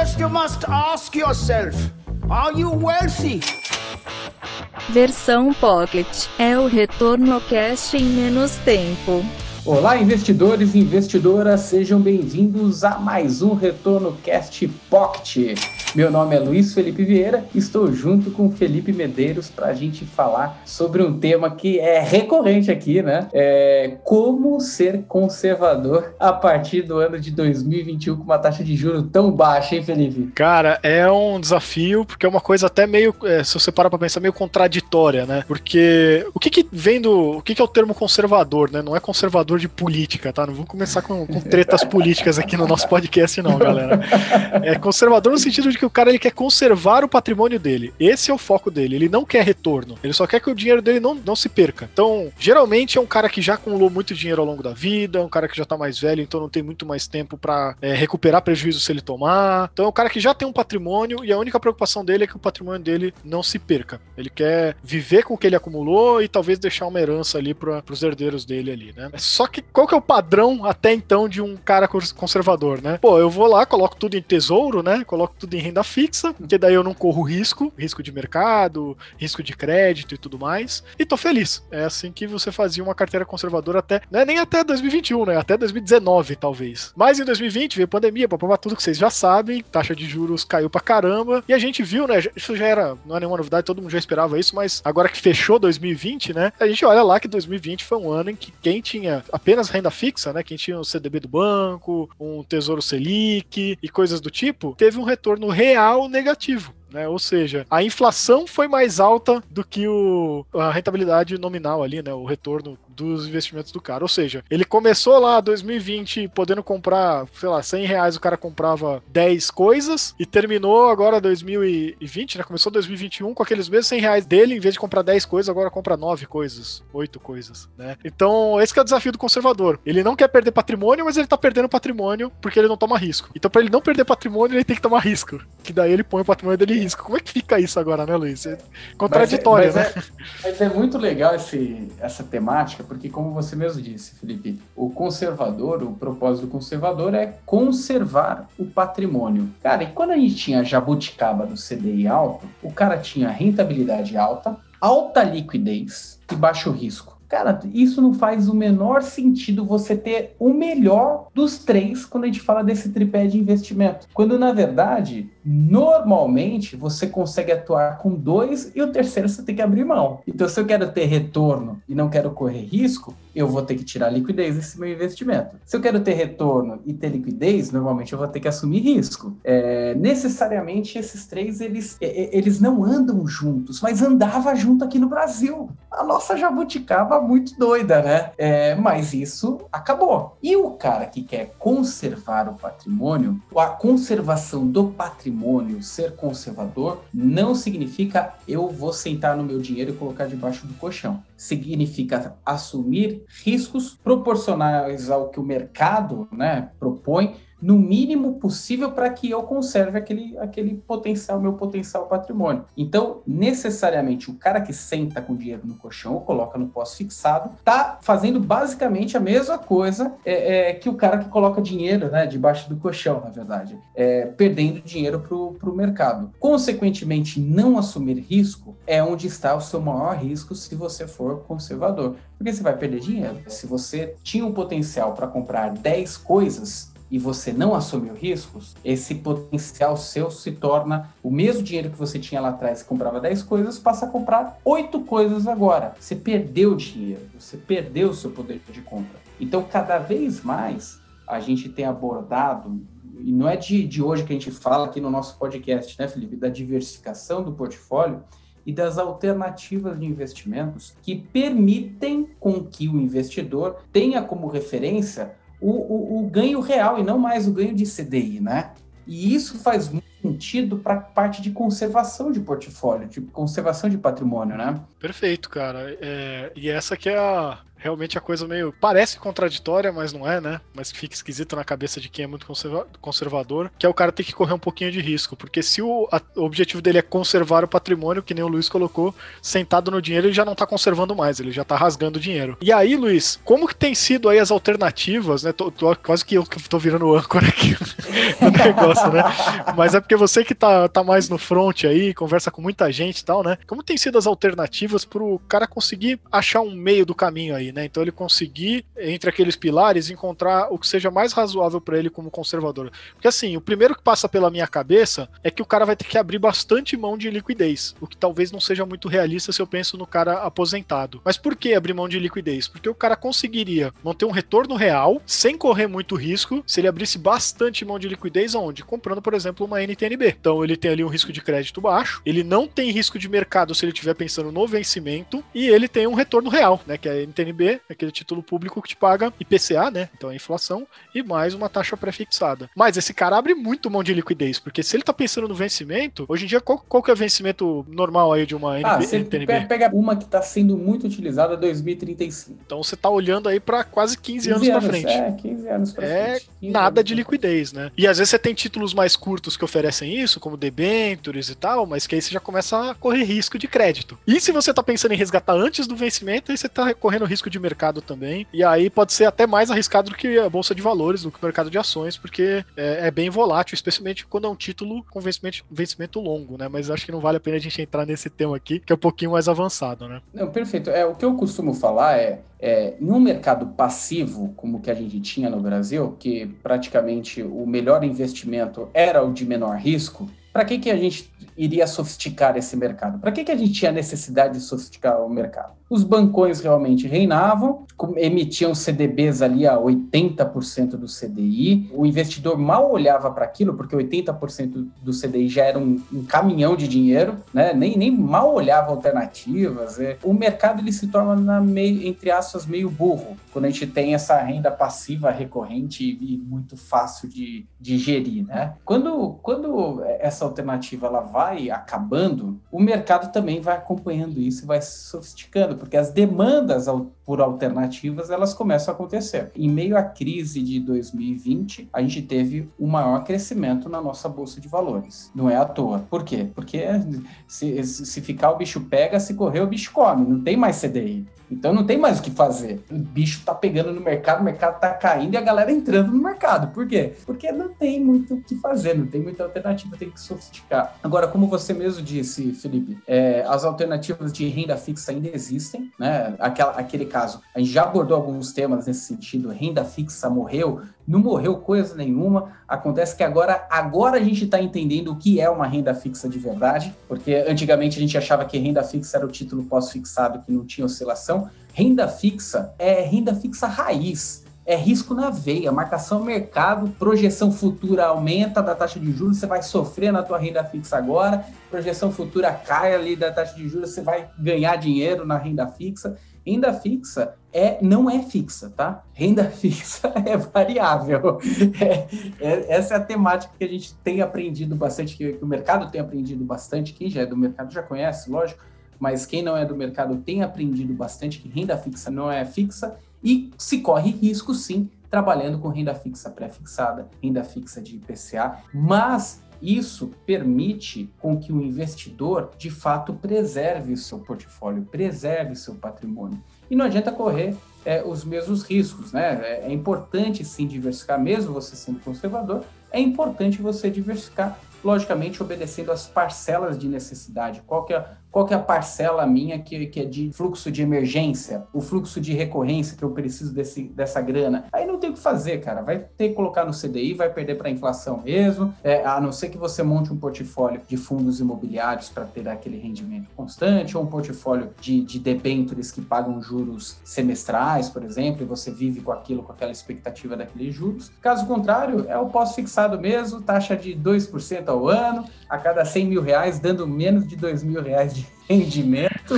First, you must ask yourself: Are you wealthy? Versão Pocket é o retorno cash em menos tempo. Olá, investidores e investidoras, sejam bem-vindos a mais um Retorno Cast Pocket. Meu nome é Luiz Felipe Vieira, estou junto com Felipe Medeiros para a gente falar sobre um tema que é recorrente aqui, né? É como ser conservador a partir do ano de 2021 com uma taxa de juros tão baixa, hein, Felipe? Cara, é um desafio, porque é uma coisa até meio, é, se você parar para pensar, meio contraditória, né? Porque o que que vem do, o que que é o termo conservador, né? Não é conservador de política, tá? Não vamos começar com, com tretas políticas aqui no nosso podcast, não, galera. É conservador no sentido de que o cara ele quer conservar o patrimônio dele. Esse é o foco dele. Ele não quer retorno. Ele só quer que o dinheiro dele não, não se perca. Então, geralmente é um cara que já acumulou muito dinheiro ao longo da vida, um cara que já tá mais velho, então não tem muito mais tempo para é, recuperar prejuízo se ele tomar. Então é um cara que já tem um patrimônio e a única preocupação dele é que o patrimônio dele não se perca. Ele quer viver com o que ele acumulou e talvez deixar uma herança ali para os herdeiros dele ali, né? Só que qual que é o padrão até então de um cara conservador, né? Pô, eu vou lá, coloco tudo em tesouro, né? Coloco tudo em renda fixa, que daí eu não corro risco, risco de mercado, risco de crédito e tudo mais, e tô feliz. É assim que você fazia uma carteira conservadora até, é nem até 2021, né? Até 2019, talvez. Mas em 2020 veio pandemia, provar tudo que vocês já sabem, taxa de juros caiu pra caramba, e a gente viu, né? Isso já era, não é nenhuma novidade, todo mundo já esperava isso, mas agora que fechou 2020, né? A gente olha lá que 2020 foi um ano em que quem tinha apenas renda fixa, né? Quem tinha o CDB do banco, um Tesouro Selic e coisas do tipo, teve um retorno real negativo. Né? Ou seja, a inflação foi mais alta do que o, a rentabilidade nominal ali, né? O retorno dos investimentos do cara. Ou seja, ele começou lá 2020 podendo comprar, sei lá, 100 reais o cara comprava 10 coisas e terminou agora 2020, né? Começou 2021 com aqueles mesmos 100 reais dele, em vez de comprar 10 coisas, agora compra 9 coisas, 8 coisas, né? Então, esse é o desafio do conservador. Ele não quer perder patrimônio, mas ele tá perdendo patrimônio porque ele não toma risco. Então, para ele não perder patrimônio, ele tem que tomar risco. Que daí ele põe o patrimônio dele risco. Como é que fica isso agora, né, Luiz? É contraditório, mas é, mas né? É, mas é muito legal esse, essa temática, porque como você mesmo disse, Felipe, o conservador, o propósito do conservador é conservar o patrimônio. Cara, e quando a gente tinha jabuticaba do CDI alto, o cara tinha rentabilidade alta, alta liquidez e baixo risco. Cara, isso não faz o menor sentido você ter o melhor dos três quando a gente fala desse tripé de investimento. Quando, na verdade, normalmente você consegue atuar com dois e o terceiro você tem que abrir mão. Então, se eu quero ter retorno e não quero correr risco, eu vou ter que tirar liquidez desse meu investimento. Se eu quero ter retorno e ter liquidez, normalmente eu vou ter que assumir risco. É, necessariamente esses três eles, eles não andam juntos, mas andava junto aqui no Brasil. A nossa jabuticaba muito doida, né? É, mas isso acabou. E o cara que quer conservar o patrimônio, a conservação do patrimônio, ser conservador, não significa eu vou sentar no meu dinheiro e colocar debaixo do colchão. Significa assumir riscos proporcionais ao que o mercado né, propõe no mínimo possível para que eu conserve aquele, aquele potencial, meu potencial patrimônio. Então, necessariamente, o cara que senta com dinheiro no colchão ou coloca no pós-fixado, tá fazendo basicamente a mesma coisa é, é, que o cara que coloca dinheiro né, debaixo do colchão, na verdade, é, perdendo dinheiro para o mercado. Consequentemente, não assumir risco é onde está o seu maior risco se você for conservador. Porque você vai perder dinheiro. Se você tinha um potencial para comprar 10 coisas, e você não assumiu riscos, esse potencial seu se torna o mesmo dinheiro que você tinha lá atrás, que comprava 10 coisas, passa a comprar 8 coisas agora. Você perdeu dinheiro, você perdeu o seu poder de compra. Então, cada vez mais, a gente tem abordado, e não é de, de hoje que a gente fala aqui no nosso podcast, né, Felipe, da diversificação do portfólio, e das alternativas de investimentos que permitem com que o investidor tenha como referência o, o, o ganho real e não mais o ganho de CDI, né? E isso faz muito sentido para parte de conservação de portfólio, de conservação de patrimônio, né? Perfeito, cara. É, e essa que é a, realmente a coisa meio. Parece contraditória, mas não é, né? Mas fica esquisito na cabeça de quem é muito conserva conservador, que é o cara ter que correr um pouquinho de risco. Porque se o, a, o objetivo dele é conservar o patrimônio, que nem o Luiz colocou, sentado no dinheiro, ele já não tá conservando mais, ele já tá rasgando o dinheiro. E aí, Luiz, como que tem sido aí as alternativas, né? Tô, tô quase que eu que tô virando âncora aqui no negócio, né? Mas é porque você que tá, tá mais no front aí, conversa com muita gente e tal, né? Como tem sido as alternativas pro cara conseguir achar um meio do caminho aí, né? Então ele conseguir, entre aqueles pilares, encontrar o que seja mais razoável para ele como conservador. Porque assim, o primeiro que passa pela minha cabeça é que o cara vai ter que abrir bastante mão de liquidez, o que talvez não seja muito realista se eu penso no cara aposentado. Mas por que abrir mão de liquidez? Porque o cara conseguiria manter um retorno real sem correr muito risco se ele abrisse bastante mão de liquidez onde? Comprando, por exemplo, uma NTNB. Então ele tem ali um risco de crédito baixo, ele não tem risco de mercado se ele estiver pensando no vencimento e ele tem um retorno real, né, que é a NTNB, aquele título público que te paga IPCA, né? Então é inflação e mais uma taxa pré-fixada. Mas esse cara abre muito mão de liquidez, porque se ele tá pensando no vencimento, hoje em dia qual, qual que é o vencimento normal aí de uma NB, ah, você NTNB? pega uma que tá sendo muito utilizada 2035. Então você tá olhando aí para quase 15, 15 anos, anos para frente. É, 15 anos pra é frente. É nada de liquidez, né? E às vezes você tem títulos mais curtos que oferecem isso, como debentures e tal, mas que aí você já começa a correr risco de crédito. E se você tá pensando em resgatar antes do vencimento, aí você tá correndo risco de mercado também. E aí pode ser até mais arriscado do que a bolsa de valores, do que o mercado de ações, porque é, é bem volátil, especialmente quando é um título com vencimento, vencimento longo, né? Mas acho que não vale a pena a gente entrar nesse tema aqui, que é um pouquinho mais avançado, né? Não, perfeito. É, o que eu costumo falar é, é mercado passivo, como que a gente tinha no Brasil, que praticamente o melhor investimento era o de menor risco, para que, que a gente iria sofisticar esse mercado? Para que, que a gente tinha necessidade de sofisticar o mercado? Os bancões realmente reinavam, emitiam CDBs ali a 80% do CDI, o investidor mal olhava para aquilo, porque 80% do CDI já era um, um, caminhão de dinheiro, né? nem, nem mal olhava alternativas. É. O mercado ele se torna, na meio, entre aspas, meio burro, quando a gente tem essa renda passiva recorrente e, muito fácil de, de gerir. Né? Quando, quando essa essa alternativa ela vai acabando, o mercado também vai acompanhando isso e vai se sofisticando, porque as demandas por alternativas elas começam a acontecer. Em meio à crise de 2020, a gente teve o maior crescimento na nossa bolsa de valores. Não é à toa. Por quê? Porque se, se ficar o bicho pega, se correr o bicho come. Não tem mais CDI. Então não tem mais o que fazer. O bicho tá pegando no mercado, o mercado tá caindo e a galera entrando no mercado. Por quê? Porque não tem muito o que fazer, não tem muita alternativa, tem que sofisticar. Agora, como você mesmo disse, Felipe, é, as alternativas de renda fixa ainda existem, né? Aquela, aquele caso, a gente já abordou alguns temas nesse sentido, renda fixa morreu, não morreu coisa nenhuma. Acontece que agora, agora a gente está entendendo o que é uma renda fixa de verdade, porque antigamente a gente achava que renda fixa era o título pós-fixado que não tinha oscilação. Renda fixa é renda fixa raiz é risco na veia, marcação mercado, projeção futura aumenta da taxa de juros, você vai sofrer na tua renda fixa agora, projeção futura cai ali da taxa de juros, você vai ganhar dinheiro na renda fixa. Renda fixa é, não é fixa, tá? Renda fixa é variável. É, é, essa é a temática que a gente tem aprendido bastante, que, que o mercado tem aprendido bastante. Quem já é do mercado já conhece, lógico, mas quem não é do mercado tem aprendido bastante que renda fixa não é fixa e se corre risco, sim, trabalhando com renda fixa pré-fixada, renda fixa de IPCA, mas isso permite com que o investidor, de fato, preserve o seu portfólio, preserve o seu patrimônio. E não adianta correr é, os mesmos riscos, né? É, é importante sim diversificar, mesmo você sendo conservador, é importante você diversificar, logicamente obedecendo às parcelas de necessidade. Qual que é qual que é a parcela minha que, que é de fluxo de emergência, o fluxo de recorrência que eu preciso desse, dessa grana? Aí não tem o que fazer, cara. Vai ter que colocar no CDI, vai perder para a inflação mesmo, é, a não ser que você monte um portfólio de fundos imobiliários para ter aquele rendimento constante, ou um portfólio de, de debêntures que pagam juros semestrais, por exemplo, e você vive com aquilo, com aquela expectativa daqueles juros. Caso contrário, é o pós-fixado mesmo, taxa de 2% ao ano, a cada 100 mil reais, dando menos de 2 mil reais de Yeah. Rendimento,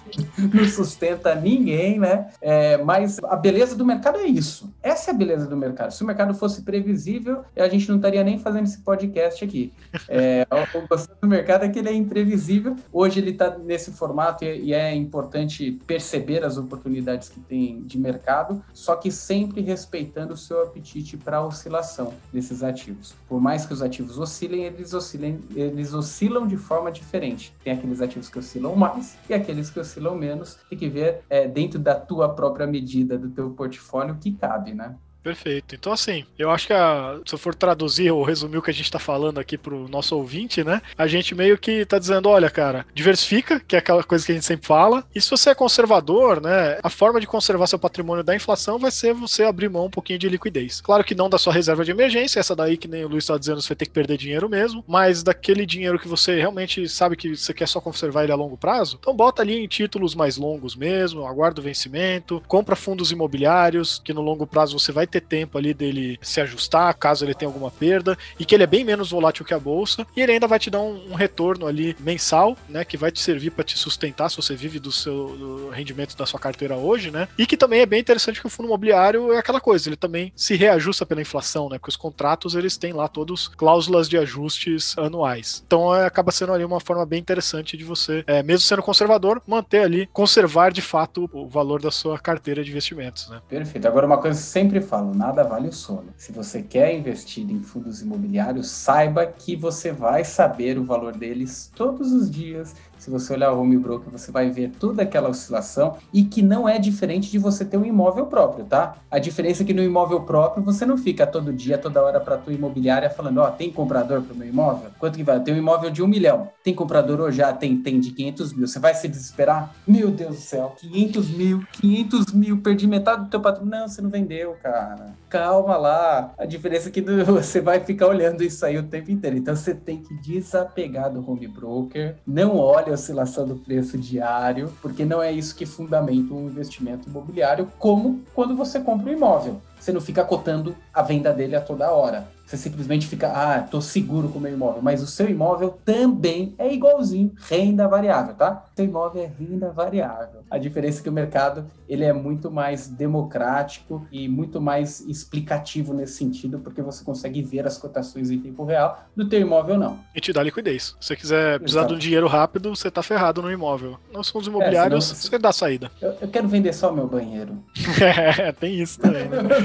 não sustenta ninguém, né? É, mas a beleza do mercado é isso. Essa é a beleza do mercado. Se o mercado fosse previsível, a gente não estaria nem fazendo esse podcast aqui. É, o gostoso do mercado é que ele é imprevisível. Hoje ele está nesse formato e, é importante perceber as oportunidades que tem de mercado, só que sempre respeitando o seu apetite para oscilação desses ativos. Por mais que os ativos oscilem, eles oscilem, eles oscilam de forma diferente. Tem aqueles ativos que oscilam mais e aqueles que oscilam menos. Tem que ver é, dentro da tua própria medida do teu portfólio que cabe, né? Perfeito. Então, assim, eu acho que a, se eu for traduzir ou resumir o que a gente está falando aqui para o nosso ouvinte, né? A gente meio que está dizendo: olha, cara, diversifica, que é aquela coisa que a gente sempre fala. E se você é conservador, né? A forma de conservar seu patrimônio da inflação vai ser você abrir mão um pouquinho de liquidez. Claro que não da sua reserva de emergência, essa daí que nem o Luiz está dizendo, você vai ter que perder dinheiro mesmo, mas daquele dinheiro que você realmente sabe que você quer só conservar ele a longo prazo, então bota ali em títulos mais longos mesmo, aguarda o vencimento, compra fundos imobiliários, que no longo prazo você vai ter tempo ali dele se ajustar, caso ele tenha alguma perda, e que ele é bem menos volátil que a bolsa, e ele ainda vai te dar um, um retorno ali mensal, né, que vai te servir para te sustentar se você vive do seu do rendimento da sua carteira hoje, né? E que também é bem interessante que o fundo imobiliário é aquela coisa, ele também se reajusta pela inflação, né? Porque os contratos eles têm lá todos cláusulas de ajustes anuais. Então é, acaba sendo ali uma forma bem interessante de você, é, mesmo sendo conservador, manter ali, conservar de fato o valor da sua carteira de investimentos, né? Perfeito. Agora uma coisa que sempre falo, nada vale o sono. Se você quer investir em fundos imobiliários, saiba que você vai saber o valor deles todos os dias se você olhar o home broker, você vai ver toda aquela oscilação e que não é diferente de você ter um imóvel próprio, tá? A diferença é que no imóvel próprio você não fica todo dia, toda hora para tua imobiliária falando, ó, oh, tem comprador para o meu imóvel? Quanto que vai? Tem um imóvel de um milhão. Tem comprador hoje? Já tem, tem de 500 mil. Você vai se desesperar? Meu Deus do céu, 500 mil, 500 mil, perdi metade do teu patrimônio. Não, você não vendeu, cara. Calma lá. A diferença é que você vai ficar olhando isso aí o tempo inteiro. Então você tem que desapegar do home broker. Não olha oscilação do preço diário, porque não é isso que fundamenta um investimento imobiliário, como quando você compra um imóvel. Você não fica cotando a venda dele a toda hora. Você simplesmente fica, ah, tô seguro com o meu imóvel. Mas o seu imóvel também é igualzinho, renda variável, tá? Seu imóvel é renda variável. A diferença é que o mercado ele é muito mais democrático e muito mais explicativo nesse sentido, porque você consegue ver as cotações em tempo real. Do teu imóvel, não. E te dá liquidez. Se você quiser precisar Exato. de um dinheiro rápido, você tá ferrado no imóvel. Nos fundos imobiliários, é, você dá saída. Eu, eu, quero vender só o meu banheiro. é, tem isso também. Né?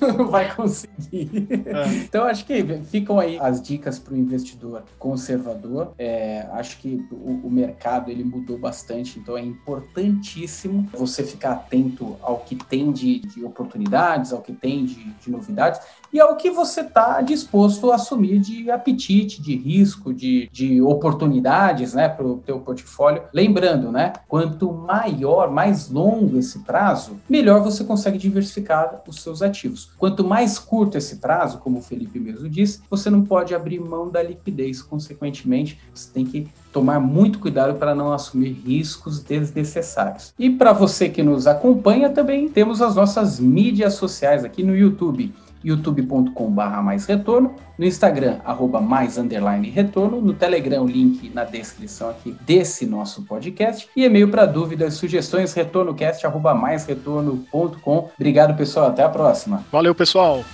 não vai conseguir. É. Então, acho que ficam aí as dicas para o investidor conservador. É, acho que o, o, mercado ele mudou bastante, então é importantíssimo você ficar atento ao que tem de, de oportunidades, ao que tem de, de novidades e ao que você está disposto a assumir de apetite, de risco, de, de oportunidades né, para o teu portfólio. Lembrando, né, quanto maior, mais longo esse prazo, melhor você consegue diversificar os seus ativos. Quanto mais curto esse prazo, como o Felipe mesmo disse, você não pode abrir mão da liquidez. Consequentemente, você tem que tomar muito cuidado para não assumir riscos desnecessários. E para você que nos acompanha, também temos as nossas mídias sociais aqui no YouTube youtube.com.br mais retorno, no Instagram, arroba mais underline retorno, no Telegram, link na descrição aqui desse nosso podcast, e e-mail para dúvidas, sugestões, retornocast, arroba mais retorno.com. Obrigado, pessoal, até a próxima. Valeu, pessoal.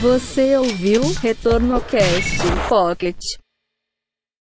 Você ouviu Retorno Cast Pocket.